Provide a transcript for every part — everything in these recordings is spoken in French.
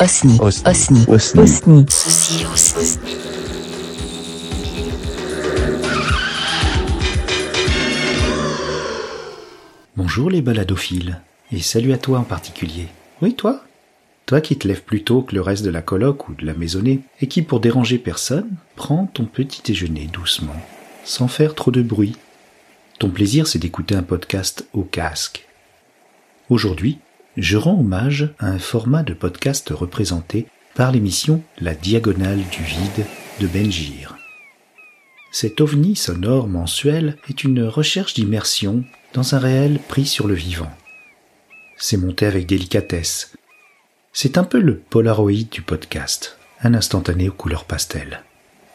Osni. Osni. Osni. Osni. Osni. Bonjour les baladophiles, et salut à toi en particulier. Oui, toi? Toi qui te lèves plus tôt que le reste de la coloc ou de la maisonnée, et qui, pour déranger personne, prends ton petit déjeuner doucement, sans faire trop de bruit. Ton plaisir, c'est d'écouter un podcast au casque. Aujourd'hui, je rends hommage à un format de podcast représenté par l'émission La Diagonale du Vide de Benjir. Cet ovni sonore mensuel est une recherche d'immersion dans un réel pris sur le vivant. C'est monté avec délicatesse. C'est un peu le Polaroid du podcast, un instantané aux couleurs pastel.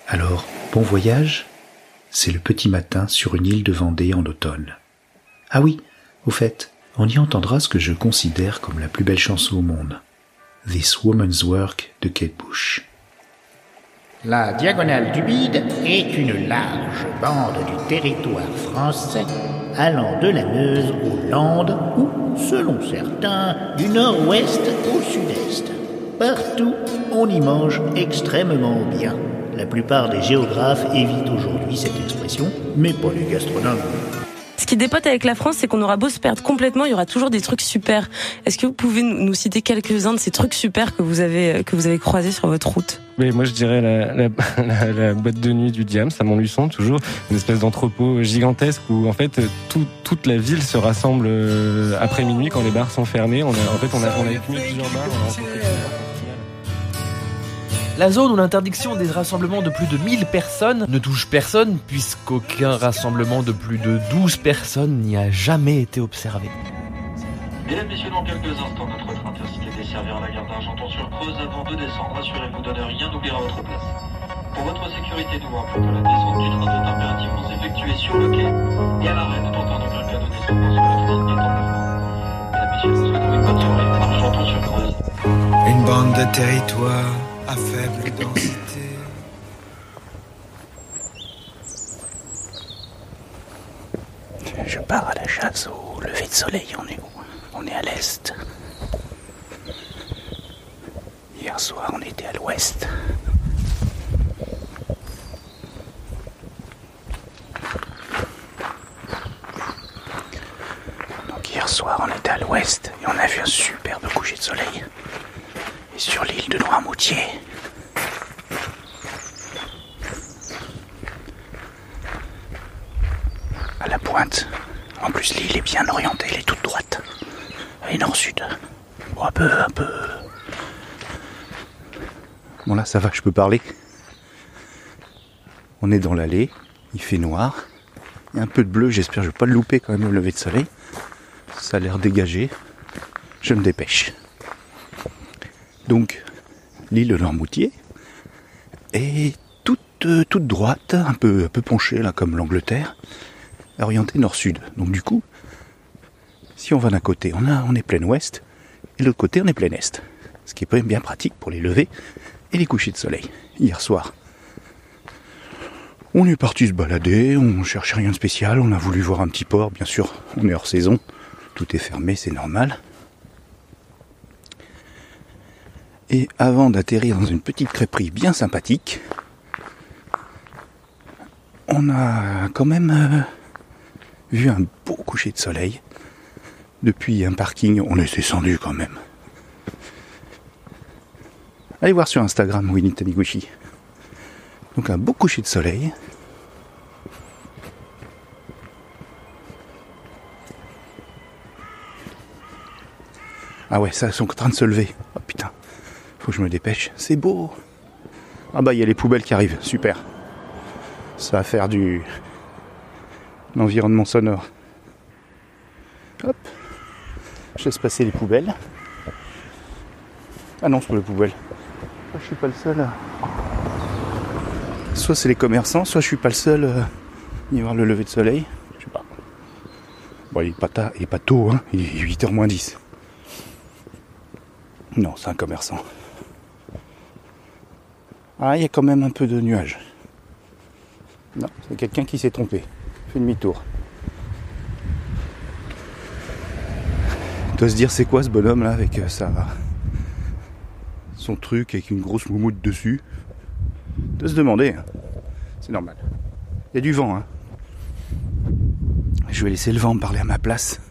Alors, bon voyage? C'est le petit matin sur une île de Vendée en automne. Ah oui, au fait, on y entendra ce que je considère comme la plus belle chanson au monde. This Woman's Work de Kate Bush. La diagonale du bide est une large bande du territoire français allant de la Meuse aux Landes ou, selon certains, du nord-ouest au sud-est. Partout, on y mange extrêmement bien. La plupart des géographes évitent aujourd'hui cette expression, mais pas les gastronomes. Ce qui dépote avec la France, c'est qu'on aura beau se perdre complètement, il y aura toujours des trucs super. Est-ce que vous pouvez nous citer quelques-uns de ces trucs super que vous avez que vous avez croisés sur votre route? Mais moi, je dirais la, boîte de nuit du Diam, à Montluçon, toujours une espèce d'entrepôt gigantesque où en fait tout, toute la ville se rassemble euh, après minuit quand les bars sont fermés. On a, en fait, on a, on a plusieurs bars. La zone où l'interdiction des rassemblements de plus de 1000 personnes ne touche personne puisqu'aucun rassemblement de plus de 12 personnes n'y a jamais été observé. Mesdames, Messieurs, dans quelques instants, notre train intercité desservira la gare d'Argenton-sur-Creuse avant de descendre. Assurez-vous de ne rien oublier à votre place. Pour votre sécurité, nous rappelons que la descente du train doit impérativement s'effectuer sur le quai et à l'arrêt, ne tentant en aucun cas de descendre sur la train qui est en mouvement. Mesdames, Messieurs, nous souhaitons une bonne soirée à Argenton-sur-Creuse. Une bande de territoire à faible densité. Je pars à la chasse au lever de soleil, on est où? On est à l'est. Hier soir, on était à l'ouest. Donc hier soir, on était à l'ouest et on a vu un superbe coucher de soleil. Sur l'île de Noirmoutier, à la pointe. En plus, l'île est bien orientée, elle est toute droite. Elle nord-sud. Bon, un peu, un peu. Bon là ça va, je peux parler. On est dans l'allée, il fait noir. Il y a un peu de bleu, j'espère que je vais pas le louper quand même au lever de soleil. Ça a l'air dégagé. Je me dépêche. Donc, l'île de Lormoutier est toute, euh, toute droite, un peu, un peu penchée là comme l'Angleterre, orientée nord-sud. Donc du coup, si on va d'un côté, on, est plein ouest, et de l'autre côté, on est plein est. Ce qui est quand même bien pratique pour les levées et les couchers de soleil. Hier soir, on est parti se balader, on cherchait rien de spécial, on a voulu voir un petit port, bien sûr, on est hors saison, tout est fermé, c'est normal. Et avant d'atterrir dans une petite crêperie bien sympathique, on a quand même euh, vu un beau coucher de soleil. Depuis un parking, on est descendu quand même. Allez voir sur Instagram Winnie Taniguchi. Donc un beau coucher de soleil. Ah ouais, ça, ils sont en train de se lever. Faut que je me dépêche. C'est beau. Ah bah, il y a les poubelles qui arrivent. Super. Ça va faire du. l'environnement sonore. Hop. Je laisse passer les poubelles. Ah non, c'est pas les poubelles. Ah, je suis pas le seul. Soit c'est les commerçants, soit je suis pas le seul à y voir le lever de soleil. Je sais pas. Bon, il est pas, tard, il est pas tôt, hein. il est 8h moins 10. Non, c'est un commerçant. Ah, il y a quand même un peu de nuages. Non, c'est quelqu'un qui s'est trompé. Fait demi-tour. Doit se dire c'est quoi ce bonhomme là avec euh, sa son truc avec une grosse moumoute dessus? De se demander, hein. c'est normal. Il y a du vent, hein. Je vais laisser le vent me parler à ma place.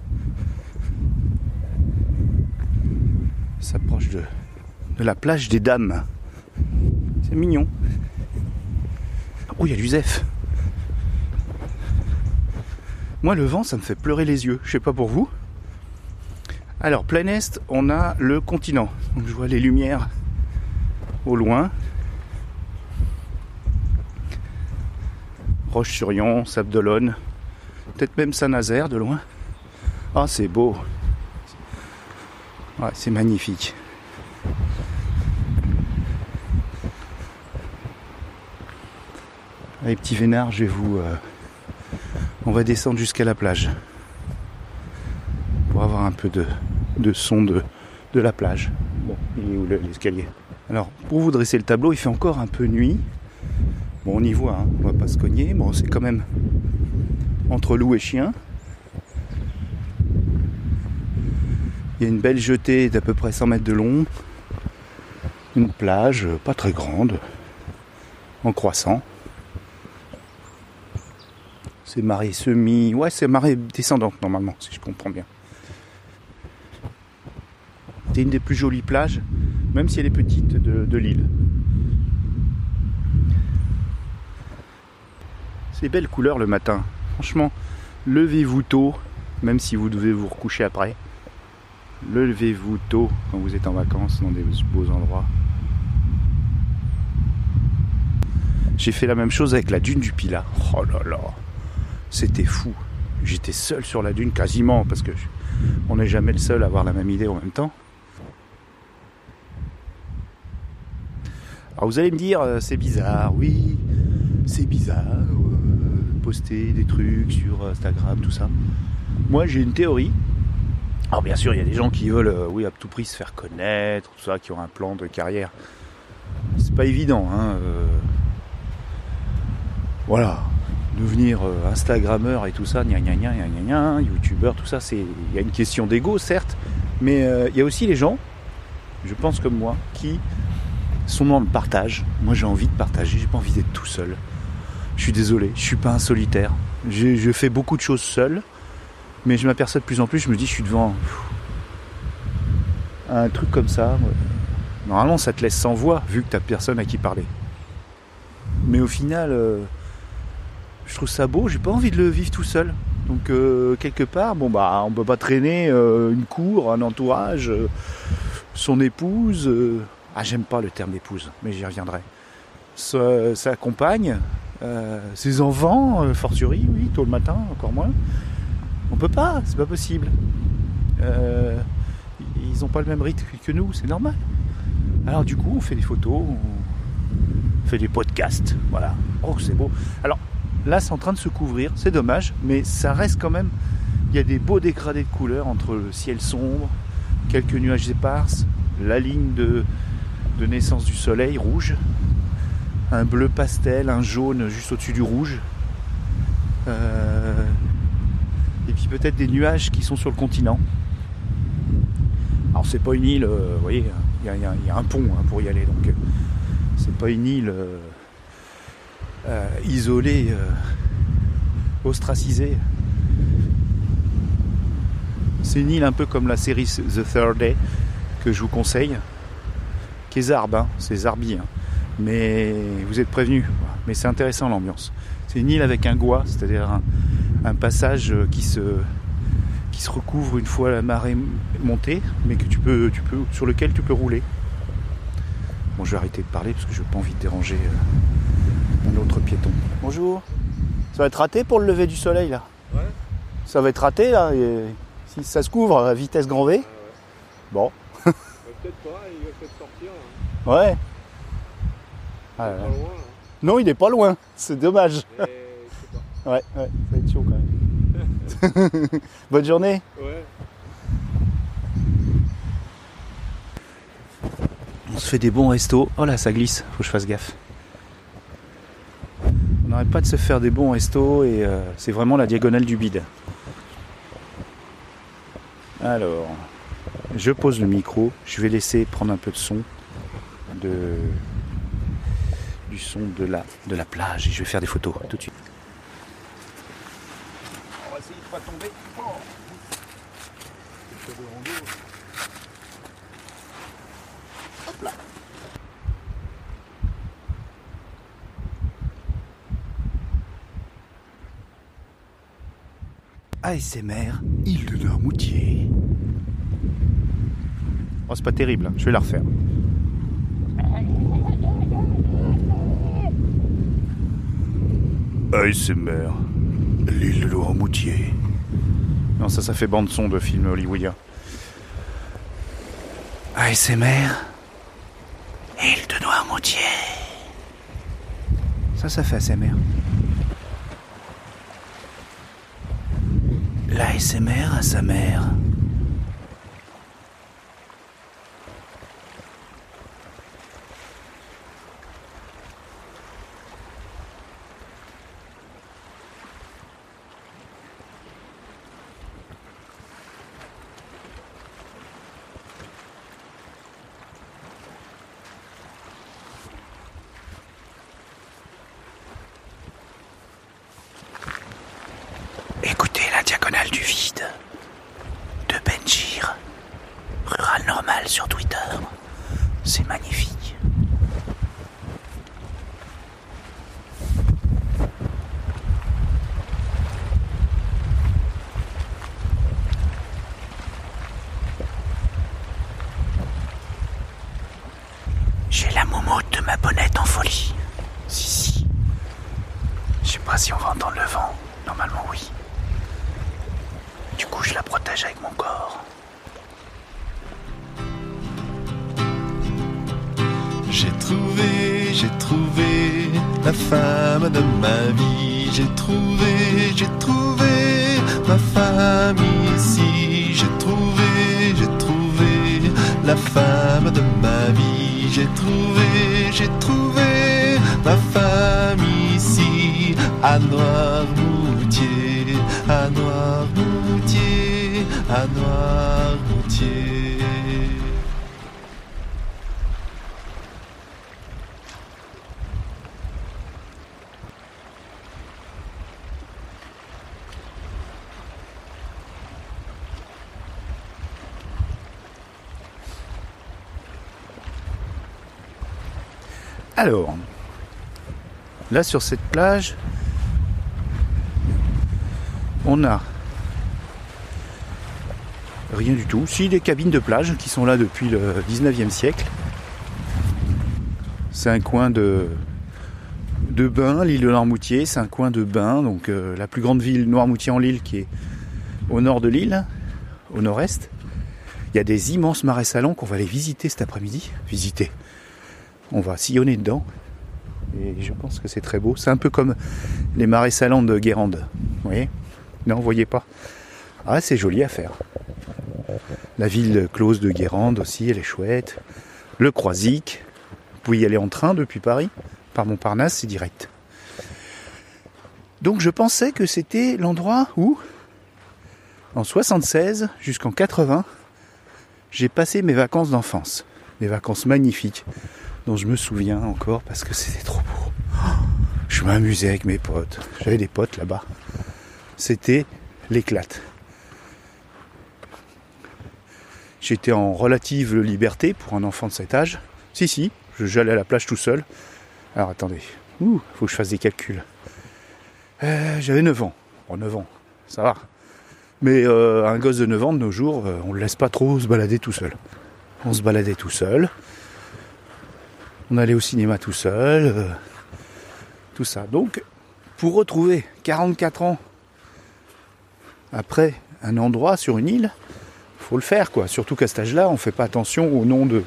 S'approche de, de la plage des dames. Mignon. Oh, il y a du zef. Moi, le vent, ça me fait pleurer les yeux. Je sais pas pour vous. Alors, plein est, on a le continent. Donc, je vois les lumières au loin. Roche-sur-Yon, Sable d'Olonne, peut-être même Saint-Nazaire de loin. Ah, c'est beau. Ouais, c'est magnifique. Allez, petit vénard, je vais vous. euh, on va descendre jusqu'à la plage. Pour avoir un peu de, de son de, de la plage. Bon, il est où le- l'escalier? Alors, pour vous dresser le tableau, il fait encore un peu nuit. Bon, on y voit, hein, on va pas se cogner. Bon, c'est quand même entre loup et chien. Il y a une belle jetée d'à peu près 100 mètres de long. Une plage euh, pas très grande, en croissant. C'est marée semi. Ouais, c'est marée descendante normalement, si je comprends bien. C'est une des plus jolies plages, même si elle est petite, de, de l'île. C'est belles couleurs le matin. Franchement, levez-vous tôt, même si vous devez vous recoucher après. Levez-vous tôt quand vous êtes en vacances dans des beaux endroits. J'ai fait la même chose avec la dune du Pilat. Oh là là, c'était fou. J'étais seul sur la dune quasiment parce que on n'est jamais le seul à avoir la même idée en même temps. Alors vous allez me dire, euh, c'est bizarre, oui, c'est bizarre, euh, poster des trucs sur Instagram, tout ça. Moi j'ai une théorie. Alors bien sûr, il y a des gens qui veulent, euh, oui, à tout prix se faire connaître, tout ça, qui ont un plan de carrière. C'est pas évident, hein. Voilà, devenir euh, Instagrammeur et tout ça, gna gna gna gna gna gna, youtubeur, tout ça, c'est il y a une question d'ego certes, mais euh, il y a aussi les gens, je pense comme moi, qui sont dans le partage. Moi j'ai envie de partager, j'ai pas envie d'être tout seul. Je suis désolé, je suis pas un solitaire. Je fais beaucoup de choses seul, mais je m'aperçois de plus en plus, je me dis je suis devant un truc comme ça. Normalement ça te laisse sans voix vu que t'as personne à qui parler. Mais au final, euh, je trouve ça beau, j'ai pas envie de le vivre tout seul. Donc euh, quelque part, bon bah on peut pas traîner euh, une cour, un entourage, euh, son épouse. ah j'aime pas le terme épouse, mais j'y reviendrai. Sa, compagne, ses enfants, fortiori, oui, tôt le matin, encore moins. On peut pas, c'est pas possible. Ils ont pas le même rythme que nous, c'est normal. Alors du coup, on fait des photos, on fait des podcasts, voilà. Oh, c'est beau. Alors là, c'est en train de se couvrir, c'est dommage, mais ça reste quand même. Il y a des beaux dégradés de couleurs entre le ciel sombre, quelques nuages éparses, la ligne de, de naissance du soleil rouge, un bleu pastel, un jaune juste au-dessus du rouge. Euh, et puis peut-être des nuages qui sont sur le continent. Alors c'est pas une île, euh, vous voyez, il y a, un pont hein, pour y aller, donc euh, c'est pas une île euh, euh, ostracisée. C'est une île un peu comme la série The Third Day que je vous conseille, qui est hein, c'est zarbi, hein. mais vous êtes prévenus. Mais c'est intéressant l'ambiance. C'est une île avec un goa, c'est-à-dire un, passage euh, qui se, recouvre une fois la marée montée, mais que tu peux, tu peux, sur lequel tu peux rouler. Bon, je vais arrêter de parler parce que je n'ai pas envie de déranger euh, un autre piéton. Bonjour. Ça va être raté pour le lever du soleil là Ouais. Ça va être raté là et Si ça se couvre à vitesse grand V Bon. Peut-être pas, il va peut-être sortir. hein. Ouais. Ah, Pas ouais. loin. hein. Non, il est pas loin. C'est dommage. Pas. Ouais, ouais, ça va être chaud quand même. Bonne journée. Ouais. On se fait des bons restos. Oh là, ça glisse, faut que je fasse gaffe. N'arrête pas de se faire des bons restos et euh, c'est vraiment la diagonale du bide. Alors, je pose le micro, je vais laisser prendre un peu de son. de du son de la de la plage et je vais faire des photos tout de suite. On va essayer de pas tomber. Hop là. ASMR, île de Noirmoutier. Oh, c'est pas terrible, hein. je vais la refaire. ASMR, l'île de Noirmoutier. Non, ça, ça fait bande-son de film hollywoodien. ASMR, île de Noirmoutier. Ça, ça fait ASMR. L'ASMR à sa mère. Écoutez la diagonale du vide de Benjir, rural normal sur Twitter. C'est magnifique. Momote de ma bonnette en folie. Si, si. Je sais pas si on va entendre le vent. Normalement, oui. Du coup, je la protège avec mon corps. J'ai trouvé, j'ai trouvé la femme de ma vie. J'ai trouvé, j'ai trouvé ma femme ici. J'ai trouvé, j'ai trouvé la femme de ma vie. J'ai trouvé, j'ai trouvé ma femme ici. À Noirmoutier, à Noirmoutier, à Noirmoutier. Alors, là sur cette plage, on a rien du tout. Si des cabines de plage qui sont là depuis le 19e siècle. C'est un coin de, de bain, l'île de Noirmoutier. C'est un coin de bain, donc euh, la plus grande ville Noirmoutier en l'île qui est au nord de l'île, au nord-est. Il y a des immenses marais salants qu'on va aller visiter cet après-midi. Visiter. On va sillonner dedans. Et je pense que c'est très beau. C'est un peu comme les marais salants de Guérande. Vous voyez? Non, vous voyez pas? Ah, c'est joli à faire. La ville close de Guérande aussi, elle est chouette. Le Croisic. Vous pouvez y aller en train depuis Paris. Par Montparnasse, c'est direct. Donc je pensais que c'était l'endroit où, en 76 jusqu'en 80, j'ai passé mes vacances d'enfance. Des vacances magnifiques dont je me souviens encore parce que c'était trop beau. Je m'amusais avec mes potes. J'avais des potes là-bas. C'était l'éclate. J'étais en relative liberté pour un enfant de cet âge. Si, si, j'allais à la plage tout seul. Alors attendez, Ouh, faut que je fasse des calculs. Euh, J'avais 9 ans. Bon, 9 ans, ça va. Mais euh, un gosse de 9 ans de nos jours, euh, on le laisse pas trop se balader tout seul. On se baladait tout seul. On allait au cinéma tout seul. euh, tout ça. Donc, pour retrouver 44 ans après un endroit sur une île, faut le faire quoi. Surtout qu'à cet âge-là, on fait pas attention au nom de,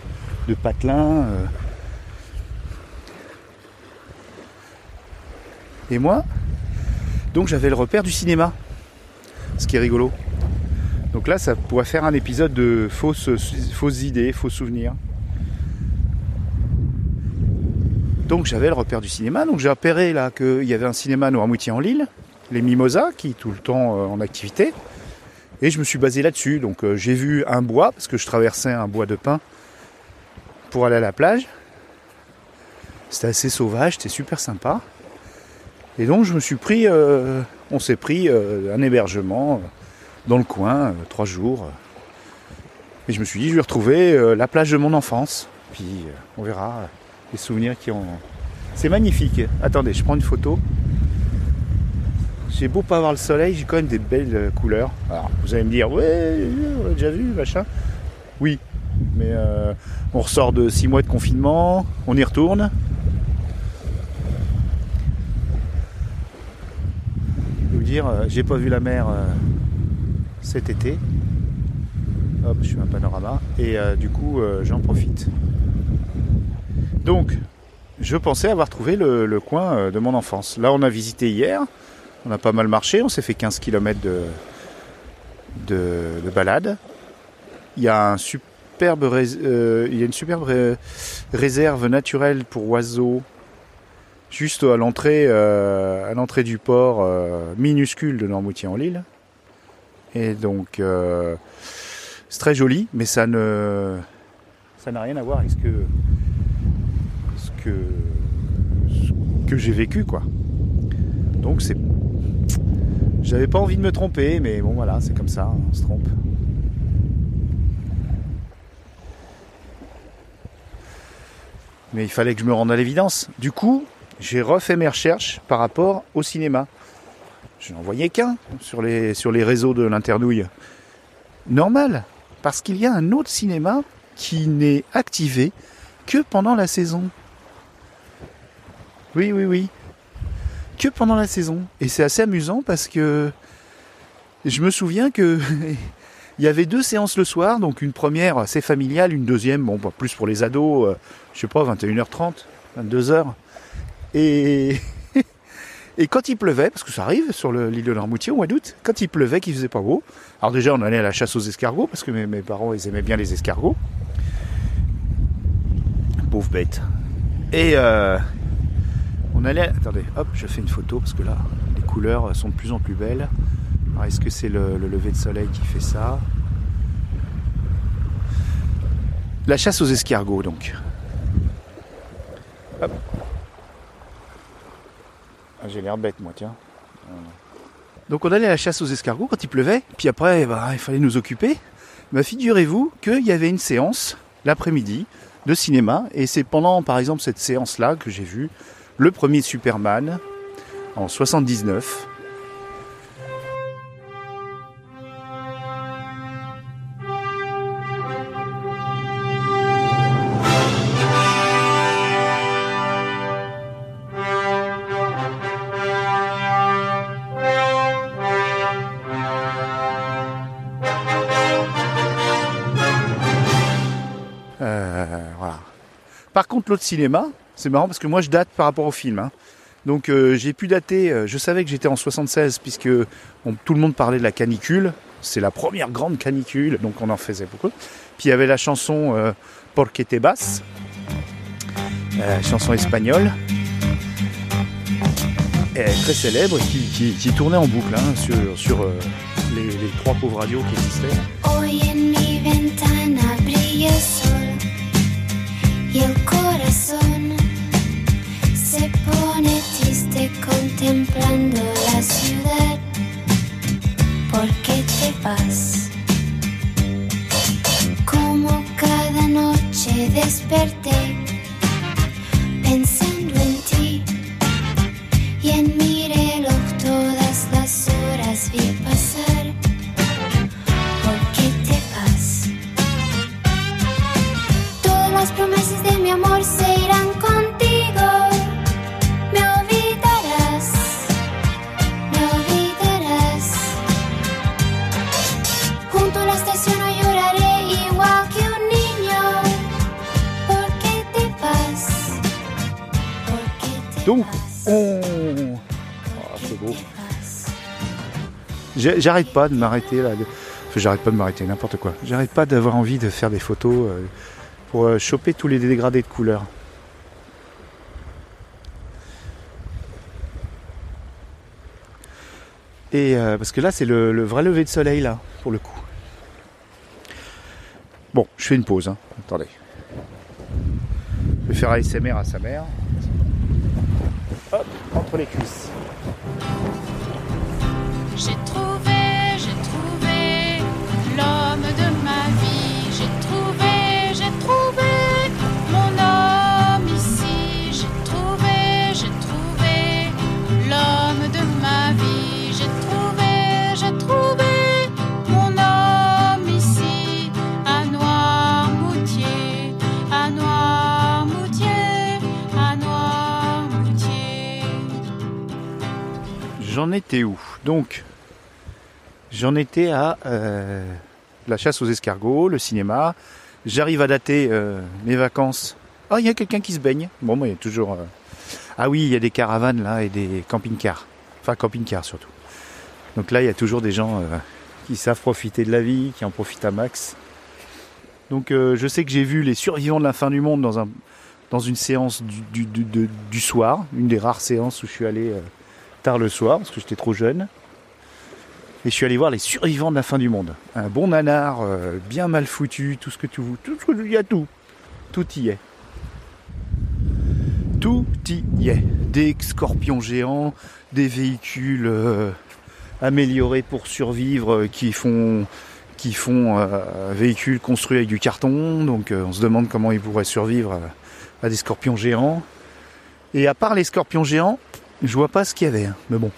de patelin. euh. Et moi, donc j'avais le repère du cinéma. Ce qui est rigolo. Donc là, ça pourrait faire un épisode de fausses, fausses idées, faux souvenirs. Donc j'avais le repère du cinéma, donc j'ai repéré là qu'il y avait un cinéma Noirmoutier en Lille, les Mimosas, qui est tout le temps euh, en activité. Et je me suis basé là-dessus. Donc euh, j'ai vu un bois, parce que je traversais un bois de pin pour aller à la plage. C'était assez sauvage, c'était super sympa. Et donc je me suis pris, euh, on s'est pris un hébergement dans le coin, trois jours. Et je me suis dit, je vais retrouver la plage de mon enfance. Puis on verra les souvenirs qui ont. C'est magnifique. Attendez, je prends une photo. J'ai beau pas avoir le soleil, j'ai quand même des belles euh, couleurs. Alors vous allez me dire, ouais, on a déjà vu, machin. Oui, mais euh, on ressort de six mois de confinement, on y retourne. Je vais vous dire, euh, j'ai pas vu la mer cet été. Hop, je fais un panorama. Et du coup, j'en profite. Donc, je pensais avoir trouvé le, coin euh, de mon enfance. Là, on a visité hier. On a pas mal marché. On s'est fait 15 km de, de, de balade. Il y a un superbe, euh, il y a une superbe ré- réserve naturelle pour oiseaux juste à l'entrée euh, à l'entrée du port minuscule de Normoutier-en-Lille. Et donc c'est très joli, mais ça ne ça n'a rien à voir avec ce que que j'ai vécu quoi. Donc c'est j'avais pas envie de me tromper, mais bon voilà, c'est comme ça, hein, on se trompe. Mais il fallait que je me rende à l'évidence. Du coup, j'ai refait mes recherches par rapport au cinéma. Je n'en voyais qu'un sur les, sur les réseaux de l'internouille. Normal, parce qu'il y a un autre cinéma qui n'est activé que pendant la saison. Oui, oui, oui. Que pendant la saison. Et c'est assez amusant parce que je me souviens que il y avait deux séances le soir, donc une première assez familiale, une deuxième, bon, plus pour les ados, euh, je sais pas, 21h30, 22h. Et, et quand il pleuvait, parce que ça arrive sur le- l'île de Larmoutier au mois d'août, quand il pleuvait, qu'il faisait pas beau, alors déjà on allait à la chasse aux escargots, parce que mes, mes parents ils aimaient bien les escargots. Pauvre bête. Et euh, on allait. Attendez, hop, je fais une photo parce que là, les couleurs sont de plus en plus belles. Alors, est-ce que c'est le, le lever de soleil qui fait ça? La chasse aux escargots, donc. Hop. Ah, J'ai l'air bête, moi, tiens. Donc, on allait à la chasse aux escargots quand il pleuvait, puis après, bah, il fallait nous occuper. Figurez-vous qu'il y avait une séance l'après-midi de cinéma, et c'est pendant, par exemple, cette séance-là que j'ai vu le premier Superman en 79. Euh, voilà. Par contre, l'autre cinéma, c'est marrant parce que moi je date par rapport au film. hein. Donc euh, j'ai pu dater, euh, je savais que j'étais en 76 puisque tout le monde parlait de la canicule. C'est la première grande canicule, donc on en faisait beaucoup. Puis il y avait la chanson euh, Porque te vas, euh, chanson espagnole, très célèbre, qui, tournait en boucle hein, sur, les, trois pauvres radios qui existaient. Hoy en mi ventana sol se pone triste contemplando la ciudad. ¿Por qué te vas? Como cada noche desperté pensando en ti y en mi J'arrête pas de m'arrêter là. j'arrête pas de m'arrêter, n'importe quoi. J'arrête pas d'avoir envie de faire des photos euh, pour euh, choper tous les dégradés de couleurs. Et euh, parce que là, c'est le, vrai lever de soleil là, pour le coup. Bon, je fais une pause. hein. Attendez. Je vais faire ASMR à sa mère. hop, entre les cuisses. J'ai trouvé, J'en étais où? Donc, j'en étais à euh, la chasse aux escargots, le cinéma. J'arrive à dater euh, mes vacances. Ah, il y a quelqu'un qui se baigne. Bon, moi, il y a toujours. euh, Ah oui, il y a des caravanes là et des camping-cars. Enfin, camping-cars surtout. Donc là, il y a toujours des gens qui savent profiter de la vie, qui en profitent à max. Donc, je sais que j'ai vu les survivants de la fin du monde dans un dans une séance du, du, du- du soir, une des rares séances où je suis allé tard le soir parce que j'étais trop jeune. Et je suis allé voir les survivants de la fin du monde. Un bon nanar, euh, bien mal foutu, tout ce que tu veux, tout ce que y a tout, tout y est. Tout y est. Des scorpions géants, des véhicules euh, améliorés pour survivre euh, qui font qui font véhicules construits avec du carton. Donc on se demande comment ils pourraient survivre à des scorpions géants. Et à part les scorpions géants, je vois pas ce qu'il y avait. hein. Mais bon,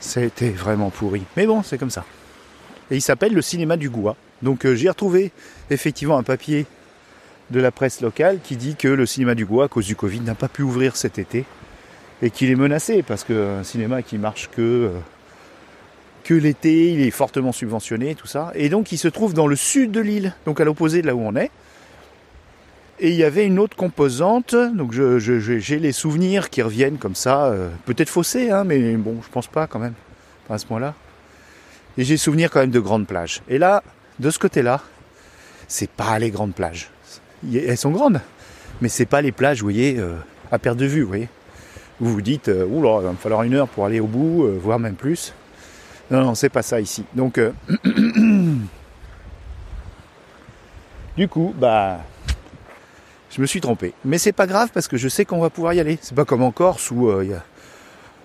c'était vraiment pourri. Mais bon, c'est comme ça. Et il s'appelle le cinéma du Goua. Donc euh, j'ai retrouvé effectivement un papier de la presse locale qui dit que le cinéma du Goua, à cause du Covid, n'a pas pu ouvrir cet été et qu'il est menacé parce qu'un cinéma qui marche que euh, que l'été, il est fortement subventionné, tout ça. Et donc il se trouve dans le sud de l'île, donc à l'opposé de là où on est. Et il y avait une autre composante, donc j'ai les souvenirs qui reviennent comme ça, euh, peut-être faussés, hein, mais bon, je pense pas quand même, à ce point-là. Et j'ai souvenir quand même de grandes plages. Et là, de ce côté-là, c'est pas les grandes plages. Elles sont grandes, mais c'est pas les plages, vous voyez, euh, à perte de vue, vous voyez. Vous vous dites, euh, oula, il va me falloir une heure pour aller au bout, voire même plus. Non, non, c'est pas ça ici. Donc, du coup, bah, je me suis trompé. Mais c'est pas grave parce que je sais qu'on va pouvoir y aller. C'est pas comme en Corse où euh,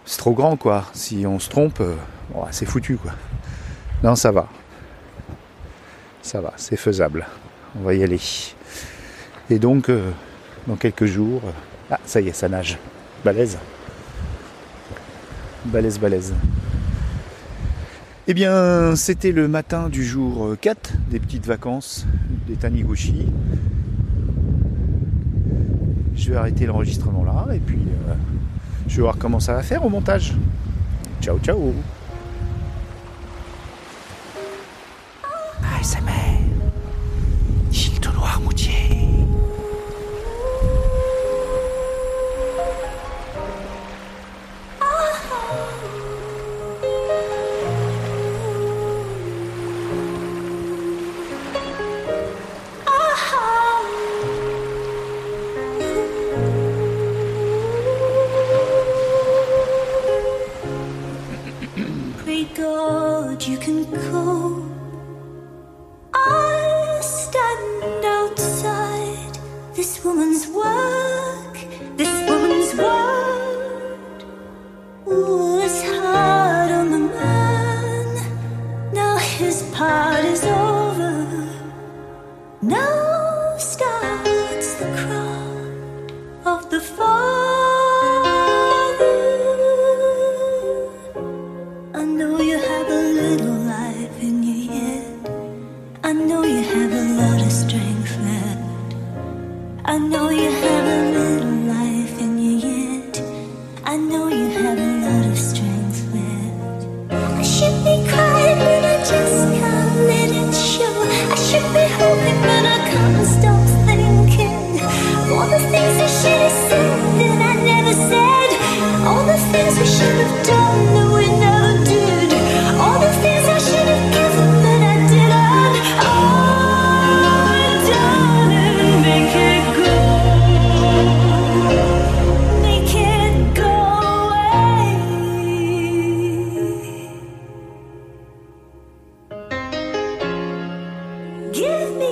c'est trop grand, quoi. Si on se trompe, euh, c'est foutu, quoi. Non, ça va. Ça va, c'est faisable. On va y aller. Et donc, euh, dans quelques jours. Ah, ça y est, ça nage. Balèze. Balèze, balèze. Eh bien, c'était le matin du jour euh, 4 des petites vacances des Taniguchi. Je vais arrêter l'enregistrement là et puis euh, je vais voir comment ça va faire au montage. Ciao, ciao. Île Give me